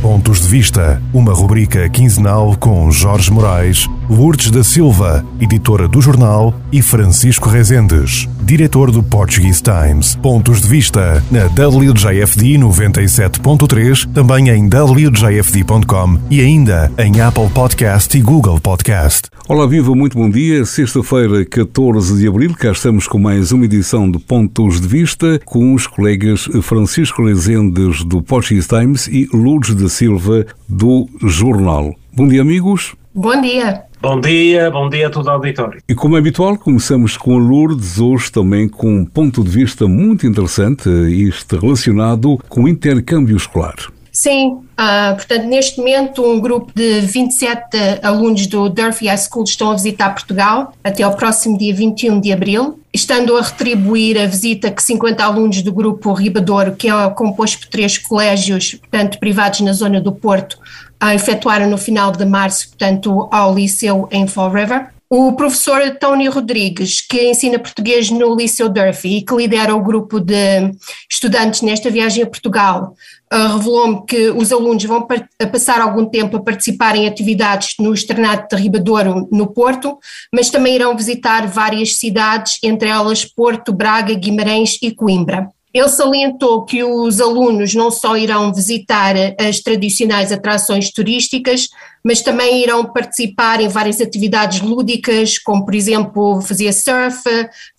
Pontos de Vista, uma rubrica quinzenal com Jorge Moraes, Lourdes da Silva, editora do jornal, e Francisco Rezendes, diretor do Portuguese Times. Pontos de Vista na WJFD 97.3, também em WJFD.com e ainda em Apple Podcast e Google Podcast. Olá, viva, muito bom dia. Sexta-feira, 14 de abril, cá estamos com mais uma edição de Pontos de Vista com os colegas Francisco Rezendes do Portuguese Times e Lourdes da Silva do Jornal. Bom dia, amigos. Bom dia. Bom dia, bom dia a todo o auditório. E como é habitual, começamos com a Lourdes, hoje também com um ponto de vista muito interessante, isto relacionado com o intercâmbio escolar. Sim, uh, portanto, neste momento, um grupo de 27 alunos do Durfee High School estão a visitar Portugal até ao próximo dia 21 de abril, estando a retribuir a visita que 50 alunos do grupo Ribadouro, que é composto por três colégios, portanto, privados na zona do Porto, uh, efetuaram no final de março, portanto, ao Liceu em Fall River. O professor Tony Rodrigues, que ensina português no Liceu Durfee e que lidera o grupo de estudantes nesta viagem a Portugal, uh, revelou-me que os alunos vão passar algum tempo a participar em atividades no Externato de Ribadouro, no Porto, mas também irão visitar várias cidades, entre elas Porto, Braga, Guimarães e Coimbra. Ele salientou que os alunos não só irão visitar as tradicionais atrações turísticas, mas também irão participar em várias atividades lúdicas, como por exemplo fazer surf,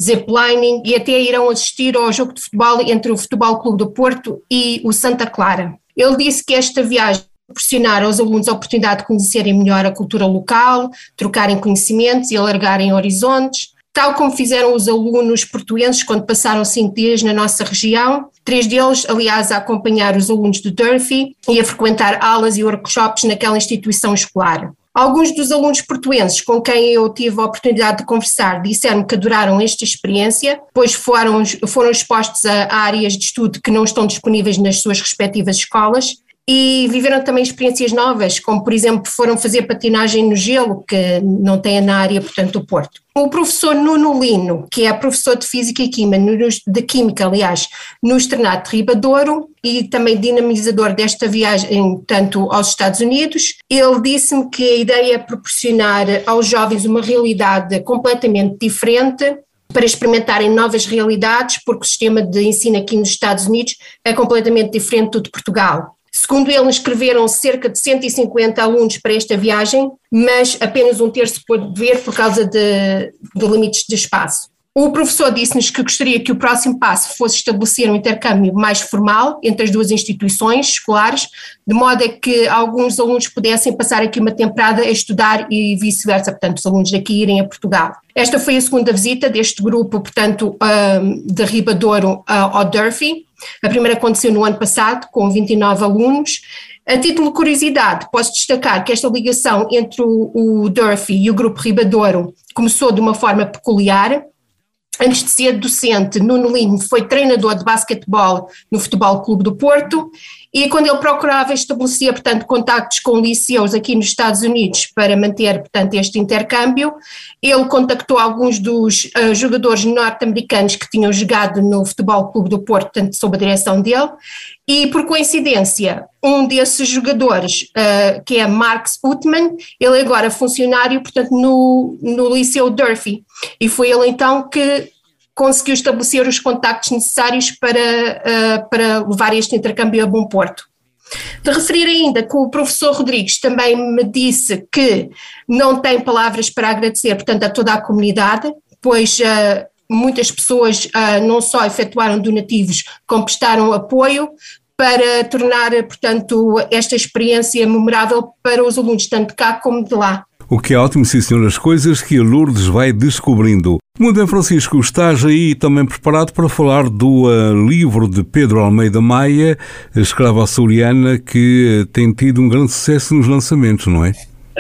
ziplining e até irão assistir ao jogo de futebol entre o Futebol Clube do Porto e o Santa Clara. Ele disse que esta viagem proporcionar aos alunos a oportunidade de conhecerem melhor a cultura local, trocarem conhecimentos e alargarem horizontes, tal como fizeram os alunos portuenses quando passaram cinco dias na nossa região, três deles, aliás, a acompanhar os alunos do Durfee e a frequentar aulas e workshops naquela instituição escolar. Alguns dos alunos portuenses com quem eu tive a oportunidade de conversar disseram que adoraram esta experiência, pois foram, foram expostos a áreas de estudo que não estão disponíveis nas suas respectivas escolas e viveram também experiências novas, como por exemplo foram fazer patinagem no gelo, que não tem na área, portanto, do Porto. O professor Nuno Lino, que é professor de Física e Química, de Química, aliás, no Externato de Ribadouro e também dinamizador desta viagem, tanto aos Estados Unidos, ele disse-me que a ideia é proporcionar aos jovens uma realidade completamente diferente para experimentarem novas realidades, porque o sistema de ensino aqui nos Estados Unidos é completamente diferente do de Portugal. Segundo ele, inscreveram cerca de 150 alunos para esta viagem, mas apenas um terço pôde ver por causa de, de limites de espaço. O professor disse-nos que gostaria que o próximo passo fosse estabelecer um intercâmbio mais formal entre as duas instituições escolares, de modo a que alguns alunos pudessem passar aqui uma temporada a estudar e vice-versa, portanto, os alunos daqui irem a Portugal. Esta foi a segunda visita deste grupo, portanto, de Ribadouro ao Durfee. A primeira aconteceu no ano passado, com 29 alunos. A título de curiosidade, posso destacar que esta ligação entre o, o Durfee e o Grupo Ribadouro começou de uma forma peculiar. Antes de ser docente, Nuno Lino foi treinador de basquetebol no Futebol Clube do Porto e quando ele procurava estabelecer, portanto, contactos com liceus aqui nos Estados Unidos para manter, portanto, este intercâmbio, ele contactou alguns dos uh, jogadores norte-americanos que tinham jogado no Futebol Clube do Porto, portanto, sob a direção dele, e por coincidência, um desses jogadores, uh, que é Marx Utman, ele é agora funcionário, portanto, no, no Liceu Durfee, e foi ele então que conseguiu estabelecer os contactos necessários para, uh, para levar este intercâmbio a bom porto. De referir ainda que o professor Rodrigues também me disse que não tem palavras para agradecer, portanto, a toda a comunidade, pois uh, muitas pessoas uh, não só efetuaram donativos, como prestaram apoio para tornar, portanto, esta experiência memorável para os alunos, tanto de cá como de lá. O que é ótimo, sim senhor, as coisas que a Lourdes vai descobrindo. Muito bem, Francisco, estás aí também preparado para falar do uh, livro de Pedro Almeida Maia, escrava açoriana, que uh, tem tido um grande sucesso nos lançamentos, não é?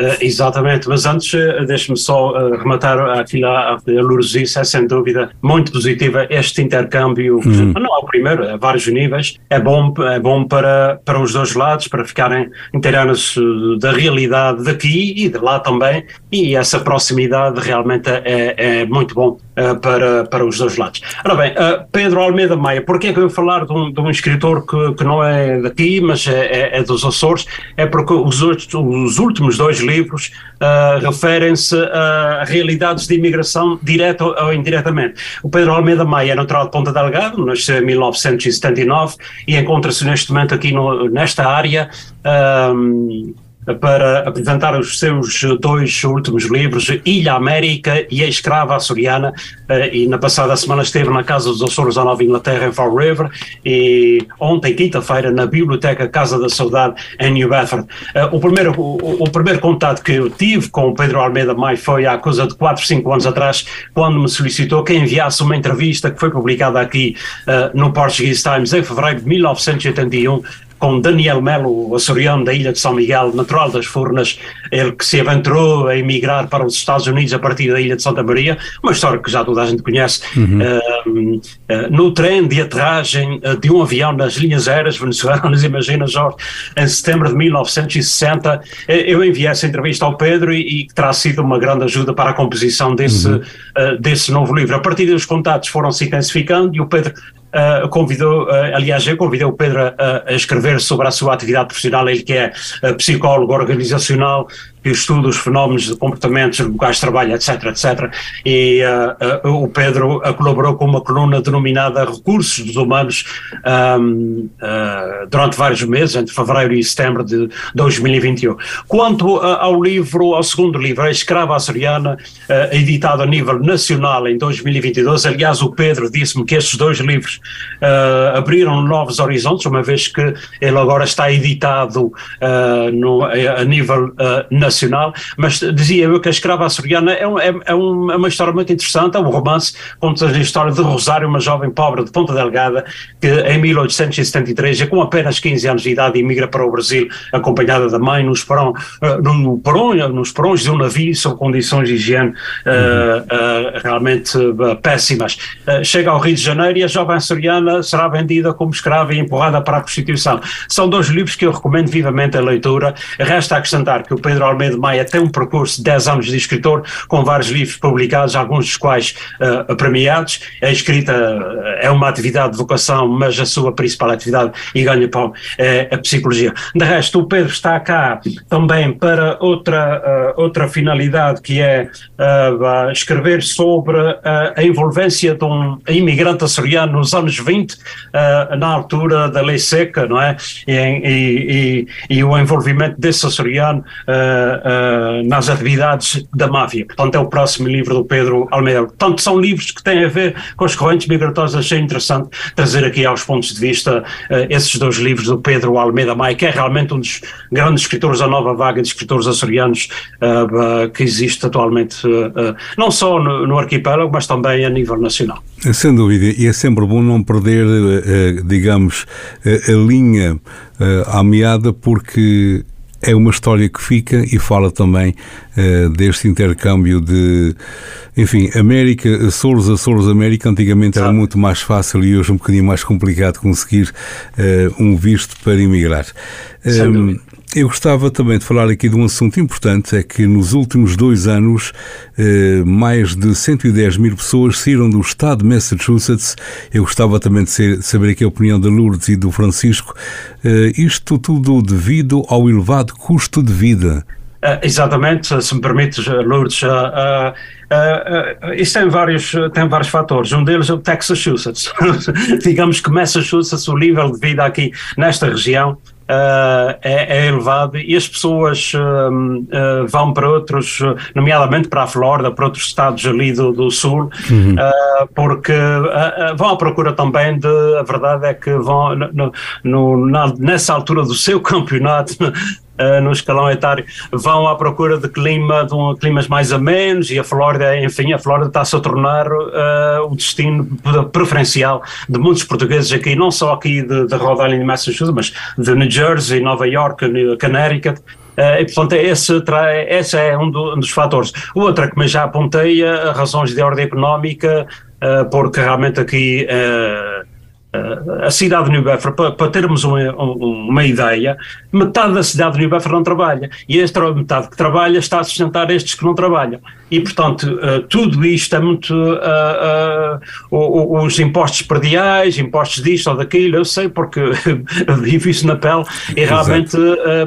Uh, exatamente, mas antes uh, deixe-me só uh, rematar aquilo a, Lourdes disse, é sem dúvida muito positiva este intercâmbio, uhum. não é o primeiro, a vários níveis, é bom, é bom para, para os dois lados, para ficarem inteirados da realidade daqui e de lá também, e essa proximidade realmente é, é muito bom uh, para, para os dois lados. Ora bem, uh, Pedro Almeida Maia, porquê é que eu falar de um, de um escritor que, que não é daqui, mas é, é, é dos Açores? É porque os, os últimos dois livros referem-se a realidades de imigração direta ou indiretamente. O Pedro Almeida Maia é natural de Ponta Delgado, nasceu em 1979 e encontra-se neste momento aqui no, nesta área. Um, para apresentar os seus dois últimos livros, Ilha América e A Escrava Açoriana, eh, e na passada semana esteve na Casa dos Açores da Nova Inglaterra, em Fall River, e ontem, quinta-feira, na Biblioteca Casa da Saudade, em New Bedford. Eh, o primeiro, o, o, primeiro contato que eu tive com o Pedro Almeida Mai foi há coisa de 4, 5 anos atrás, quando me solicitou que enviasse uma entrevista que foi publicada aqui uh, no Portuguese Times em fevereiro de 1981, com Daniel Melo, açoriano da Ilha de São Miguel, natural das Furnas, ele que se aventurou a emigrar para os Estados Unidos a partir da Ilha de Santa Maria, uma história que já toda a gente conhece, uhum. uh, uh, no trem de aterragem uh, de um avião nas linhas aéreas venezuelanas, imagina Jorge, em setembro de 1960, eu enviei essa entrevista ao Pedro e, e terá sido uma grande ajuda para a composição desse, uhum. desse novo livro. A partir dos contatos foram se intensificando e o Pedro uh, convidou, uh, aliás, eu convidei o Pedro a, a, escrever sobre a sua atividade profissional, ele que é uh, psicólogo organizacional, que estuda os fenómenos de comportamentos locais de trabalho, etc, etc. E uh, uh, o Pedro uh, colaborou com uma coluna denominada Recursos dos Humanos um, durante vários meses, entre fevereiro e setembro de 2021. Quanto ao livro, ao segundo livro, A Escrava Açoriana, editado a nível nacional em 2022, aliás, o Pedro disse-me que estes dois livros abriram novos horizontes, uma vez que ele agora está editado no, a nível nacional nacional, mas dizia eu que a escrava açoriana é, um, é, é, é, uma história muito interessante, é um romance, conta a história de Rosário, uma jovem pobre de Ponta Delgada, que em 1873, com apenas 15 anos de idade, emigra para o Brasil, acompanhada da mãe, nos, porão, uh, no porão, nos porões de um navio, sob condições de higiene uh, uh, realmente péssimas. chega ao Rio de Janeiro e a jovem açoriana será vendida como escrava e empurrada para a prostituição. São dois livros que eu recomendo vivamente a leitura. Resta acrescentar que o Pedro Almeida Almeida Maia tem um percurso de 10 anos de escritor, com vários livros publicados, alguns dos quais uh, premiados. A escrita eh, é uma atividade de vocação, mas a sua principal atividade e ganha pão é a psicologia. De resto, o Pedro está cá também para outra, uh, outra finalidade, que é uh, escrever sobre a envolvência de um imigrante açoriano nos anos 20, na altura da lei seca, não é? E, e, e, e o envolvimento desse açoriano uh, nas atividades da máfia. Portanto, é o próximo livro do Pedro Almeida. Portanto, são livros que têm a ver com as correntes migratórias. Achei interessante trazer aqui aos pontos de vista uh, esses dois livros do Pedro Almeida Maia, que é realmente um dos grandes escritores da nova vaga de escritores açorianos que existe atualmente, não só no, no arquipélago, mas também a nível nacional. Sem dúvida, e é sempre bom não perder, digamos, a linha à meada, porque é uma história que fica e fala também uh, deste intercâmbio de, enfim, América, Açores, Açores, América. Antigamente era muito mais fácil e hoje um bocadinho mais complicado conseguir uh, um visto para emigrar. Um, eu gostava também de falar aqui de um assunto importante, é que nos últimos dois anos eh, mais de 110 mil pessoas saíram do estado de Massachusetts. Eu gostava também de saber aqui a opinião da Lourdes e do Francisco. Eh, isto tudo devido ao elevado custo de vida. Uh, exatamente, se me permites, Lourdes, uh, uh, uh, isso tem vários, tem vários fatores. Um deles é o Texas. Digamos que Massachusetts, o nível de vida aqui nesta região, uh, é, é, elevado e as pessoas uh, vão para outros, nomeadamente para a Flórida, para outros estados ali do, do sul, uhum. porque vão à procura também de, a verdade é que vão no, no, na, nessa altura do seu campeonato uh, no escalão etário vão à procura de clima, de um, climas mais amenos e a Flórida, enfim, a Flórida está-se a tornar uh, o destino preferencial de muitos portugueses aqui, não só aqui de, de Rhode Island e Massachusetts, mas de New Jersey, Nova York, Connecticut, Uh, e, portanto, esse, esse é um, do, um, dos fatores. O outro é que já apontei, uh, razões de ordem económica, uh, porque realmente aqui a cidade de New Bedford, para, para termos uma, uma, ideia, metade da cidade de New Bedford não trabalha e esta metade que trabalha está a sustentar estes que não trabalham. E, portanto, uh, tudo isto é muito. Uh, uh, os impostos perdiais, impostos disto ou daquilo, eu sei porque vivo isso na pele e realmente,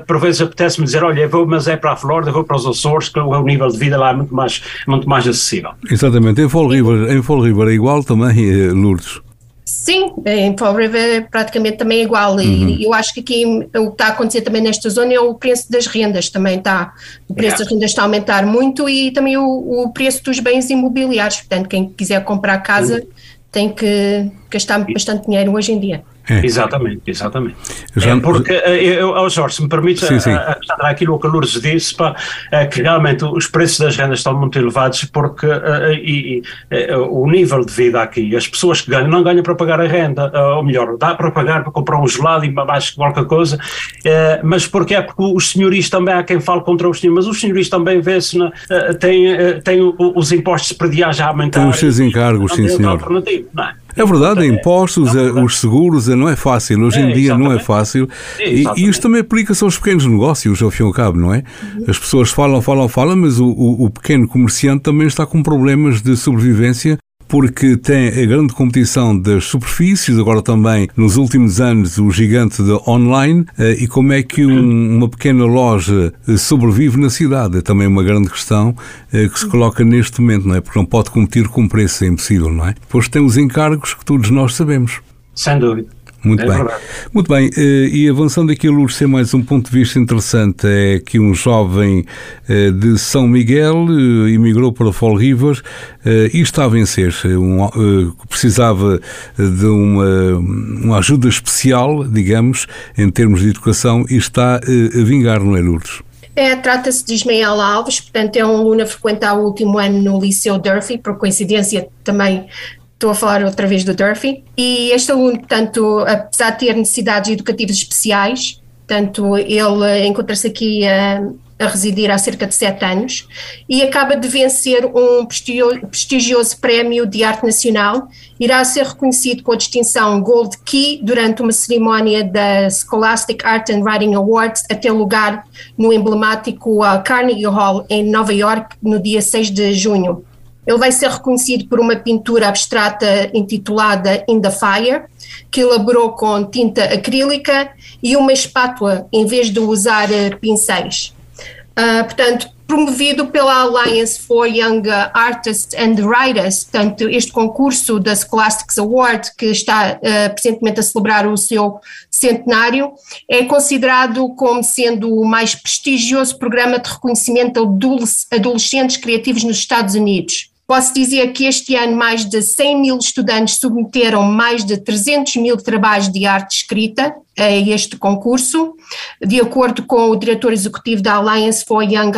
por vezes, apetece-me dizer: olha, vou, mas é para a Flórida, vou para os Açores, que o nível de vida lá é muito mais, muito mais acessível. Exatamente. Em Fall River, em Fall River é igual também, Lourdes? Sim, em Fall River é praticamente também igual. Uhum. E eu acho que aqui o que está a acontecer também nesta zona é o preço das rendas também está. O preço yeah. das rendas está a aumentar muito e também o, o, preço dos bens imobiliários. Portanto, quem quiser comprar casa uhum. tem que gastar bastante dinheiro hoje em dia. É. Exatamente, exatamente. Já... É porque, eh, eu, oh Jorge, se me permite sim, sim. acrescentar aquilo que a Lourdes disse, pá, é que realmente os preços das rendas estão muito elevados porque e, uh, o nível de vida aqui, as pessoas que ganham, não ganham para pagar a renda, ou melhor, dá para pagar para comprar um gelado e mais qualquer coisa, mas porque é porque os senhores também, há quem fale contra os senhores, mas os senhores também vê-se, têm, têm os impostos prediais a aumentar. Tem os seus encargos, sim senhor. Não é? É verdade, impostos, é, os seguros, não é fácil. Hoje em é, dia não é fácil. E, e isto também aplica-se aos pequenos negócios, ao fim e ao cabo, não é? As pessoas falam, falam, falam, mas o, o, o pequeno comerciante também está com problemas de sobrevivência porque tem a grande competição das superfícies, agora também nos últimos anos o gigante da online, eh, e como é que um, uma pequena loja eh, sobrevive na cidade? É também uma grande questão eh, que se coloca neste momento, não é? Porque não pode competir com preço, é impossível, não é? Pois tem os encargos que todos nós sabemos. Sem dúvida. Muito é bem. Verdade. Muito bem. Eh, e avançando aqui, Lourdes, tem mais um ponto de vista interessante. É que um jovem eh, de São Miguel eh, emigrou para Fall Rivers e está a vencer. Um, precisava de uma, uma ajuda especial, digamos, em termos de educação e está a vingar, não é, Lourdes? É, Trata-se de Ismael Alves, portanto é um aluno a frequentar o último ano no Liceu Durfee, por coincidência também Estou a falar outra vez do Durfee. E este aluno, portanto, apesar de ter necessidades educativas especiais, portanto, ele encontra-se aqui a, a, residir há cerca de sete anos e acaba de vencer um prestigioso prémio de arte nacional. Irá ser reconhecido com a distinção Gold Key durante uma cerimónia da Scholastic Art and Writing Awards a ter lugar no emblemático Carnegie Hall, em Nova York, no dia 6 de junho. Ele vai ser reconhecido por uma pintura abstrata intitulada In the Fire, que elaborou com tinta acrílica e uma espátula em vez de usar eh, pincéis. Uh, portanto, promovido pela Alliance for Young Artists and Writers, portanto, este concurso da Scholastics Award, que está uh, presentemente a celebrar o seu centenário, é considerado como sendo o mais prestigioso programa de reconhecimento de adolescentes criativos nos Estados Unidos. Posso dizer que este ano mais de 100 mil estudantes submeteram mais de 300 mil trabalhos de arte escrita a este concurso, de acordo com o diretor executivo da Alliance for Young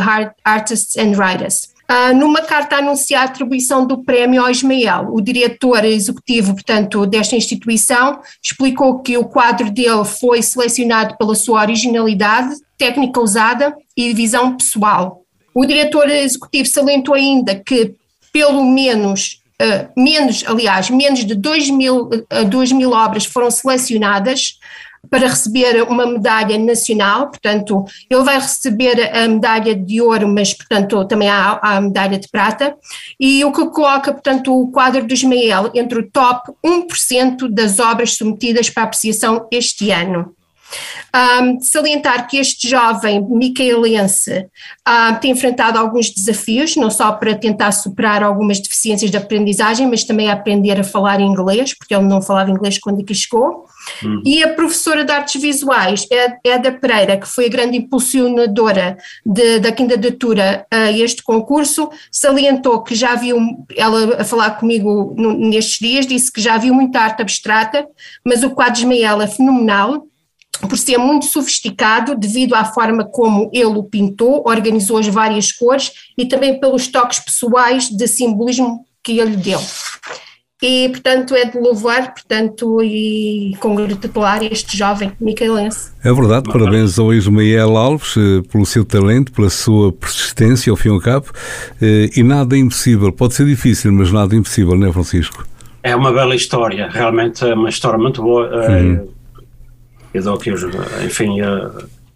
Artists and Writers. Uh, numa carta anunciar a atribuição do prémio ao Ismael, o diretor executivo, portanto, desta instituição, explicou que o quadro dele foi selecionado pela sua originalidade, técnica usada e visão pessoal. O diretor executivo salientou ainda que pelo menos, uh, menos, aliás, menos de 2 mil, uh, 2 mil obras foram selecionadas para receber uma medalha nacional, portanto, ele vai receber a medalha de ouro, mas, portanto, também há, há a medalha de prata, e o que coloca, portanto, o quadro do Ismael entre o top 1% das obras submetidas para apreciação este ano. Um, salientar que este jovem micaelense uh, tem enfrentado alguns desafios, não só para tentar superar algumas deficiências de aprendizagem, mas também a aprender a falar inglês, porque ele não falava inglês quando aqui chegou. Uhum. E a professora de artes visuais, Eda Pereira, que foi a grande impulsionadora de, da candidatura a este concurso, salientou que já viu, ela a falar comigo nestes dias, disse que já viu muita arte abstrata, mas o quadro de Ismael é fenomenal por ser muito sofisticado devido à forma como ele o pintou, organizou as várias cores e também pelos toques pessoais de simbolismo que ele deu. E, portanto, é de louvar, portanto, e congratular este jovem micaelense. É verdade, parabéns ao Ismael Alves eh, pelo seu talento, pela sua persistência, ao fim e ao cabo, eh, e nada é impossível, pode ser difícil, mas nada é impossível, não é, Francisco? é uma bela história, realmente é uma história muito boa. Uhum. Eu dou aqui, enfim,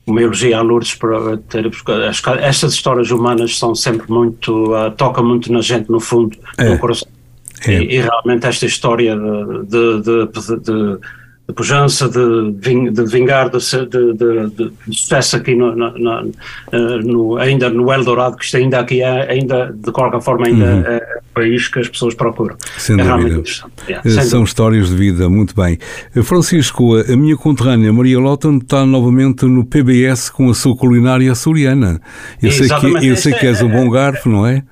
uma elogia a Lourdes por ter. Estas histórias humanas são sempre muito. Uh, tocam muito na gente, no fundo, é. no coração. É. E, e, realmente esta história de, de, de, de de pujança, de, de vingar, de, de, de, sucesso aqui no, no, no, ainda no Eldorado, que isto ainda aqui é, ainda, de qualquer forma, ainda uhum. é o país que as pessoas procuram. Sem é dúvida. Yeah, sem São dúvida. histórias de vida, muito bem. Francisco, a minha conterrânea Maria Lotton está novamente no PBS com a sua culinária açoriana. Eu sei que, eu sei que és um bom garfo, não é?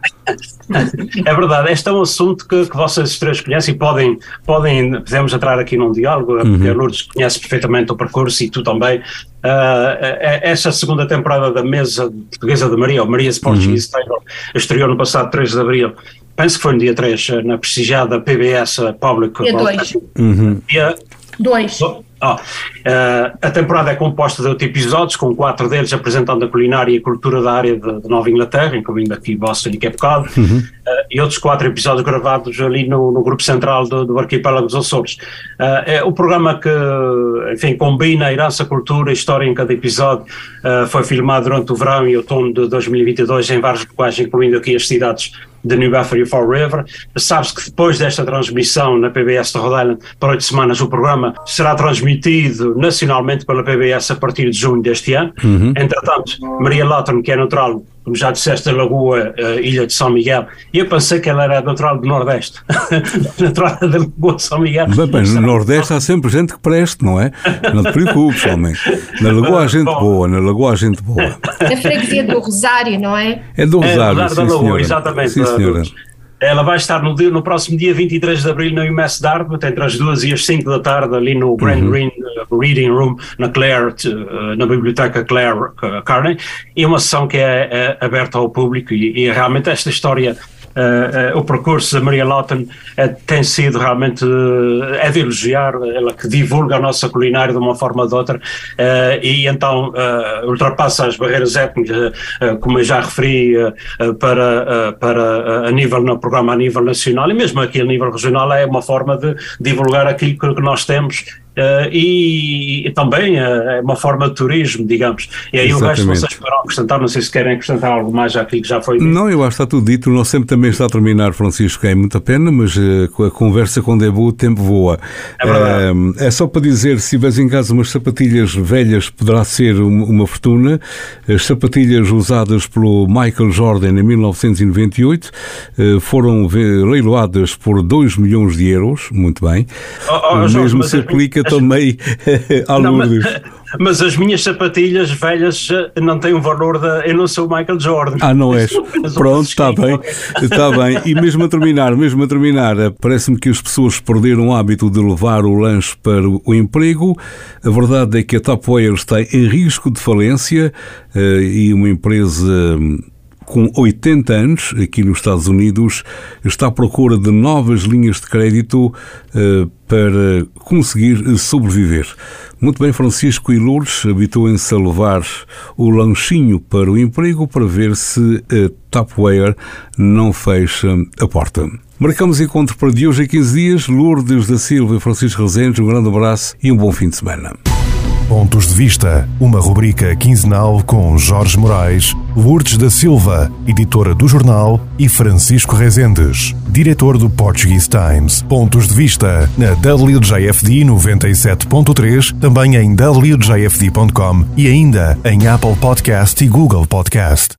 É verdade, este é um assunto que, que vocês três conhecem e podem, podem, podemos entrar aqui num diálogo, uhum. porque a Lourdes conhece perfeitamente o percurso e tu também. Uh, esta segunda temporada da mesa portuguesa de Maria, ou Maria's Portuguese uhum. Table, estreou no passado 3 de abril, penso que foi no dia 3, na prestigiada PBS Public. Dia 2. Uhum. Dia 2. Oh, uh, a temporada é composta de oito episódios, com quatro deles apresentando a culinária e a cultura da área de, de Nova Inglaterra, incluindo aqui Boston e Cape Cod, uhum. uh, e outros quatro episódios gravados ali no, no grupo central do, do arquipélago dos Açores. Uh, é o programa que, enfim, combina a herança, cultura e história em cada episódio. foi filmado durante o verão e outono de 2022 em vários locais, incluindo aqui as cidades de New Fall River. Sabe-se que depois desta transmissão na PBS de Rhode Island, por oito semanas, o programa será transmitido nacionalmente pela PBS a partir de junho deste ano. Uhum. Entretanto, Maria Lawton, que é natural como já disseste, a Lagoa, a Ilha de São Miguel, e eu pensei que ela era natural do Nordeste, natural da Lagoa de São Miguel. Bem, bem, no Nordeste há sempre gente que preste, não é? Não te preocupes, homem. Na Lagoa há gente Bom, boa, na Lagoa há gente boa. Na freguesia do Rosário, não é? É do Rosário, é, sim, da Lagoa, senhora. exatamente. Sim, senhora. Ela vai estar no, no próximo dia 23 de abril na UMass Dartmouth, entre as 2 e as 5 da tarde, ali no Grand uhum. Green uh, Reading Room, na Clare, uh, na Biblioteca Clare uh, Carney. E uma sessão que é, é aberta ao público e, e realmente esta história Uh, uh, o percurso da Maria Lawton uh, tem sido realmente é de elogiar, ela que divulga a nossa culinária de uma forma ou de outra e então ultrapassa as barreiras étnicas, como eu já referi, para, para a nível no programa a nível nacional e mesmo aqui a nível regional é uma forma de divulgar aquilo que nós temos Uh, e, e, também uh, é uma forma de turismo, digamos. E aí Exatamente. o resto vocês para acrescentar, não sei se querem acrescentar algo mais àquilo que já foi dito. Não, eu acho que está tudo dito, o nosso tempo também está a terminar, Francisco, é muito a pena, mas uh, com a conversa com Debu o tempo voa. É, é só para dizer, se tiveres em casa umas sapatilhas velhas, poderá ser uma, fortuna. As sapatilhas usadas pelo Michael Jordan em 1998 foram leiloadas por 2 milhões de euros, muito bem. Oh, oh, o mesmo se aplica também à Lourdes. Mas, mas, as minhas sapatilhas velhas eh, não têm o valor da. Eu não sou o Michael Jordan. Ah, não és? Pronto, está bem. Está bem. E mesmo a terminar, mesmo a terminar, eh, parece-me que as pessoas perderam o hábito de levar o lanche para o emprego. A verdade é que a Tupperware está em risco de falência eh, e uma empresa com 80 anos, aqui nos Estados Unidos, está à procura de novas linhas de crédito uh, para conseguir sobreviver. Muito bem, Francisco e Lourdes habituem-se a levar o lanchinho para o emprego para ver se a Tupperware não fecha a porta. Marcamos encontro para de hoje a 15 dias. Lourdes da Silva e Francisco Rezende, um grande abraço e um bom fim de semana. Pontos de Vista, uma rubrica quinzenal com Jorge Moraes, Lourdes da Silva, editora do jornal, e Francisco Rezendes, diretor do Portuguese Times. Pontos de Vista na WJFD 97.3, também em WJFD.com e ainda em Apple Podcast e Google Podcast.